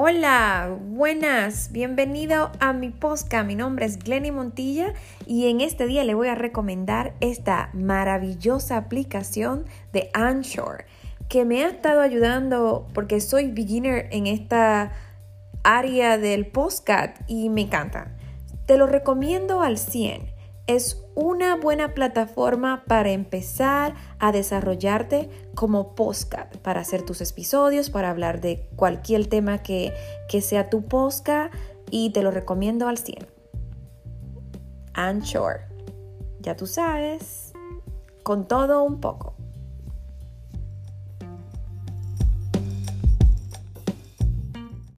Hola, buenas, bienvenido a mi podcast. Mi nombre es Glenny Montilla y en este día le voy a recomendar esta maravillosa aplicación de Anchor que me ha estado ayudando porque soy beginner en esta área del podcast y me encanta. Te lo recomiendo al 100 es una buena plataforma para empezar a desarrollarte como podcast, para hacer tus episodios, para hablar de cualquier tema que, que sea tu podcast y te lo recomiendo al 100. Anchor, ya tú sabes, con todo un poco.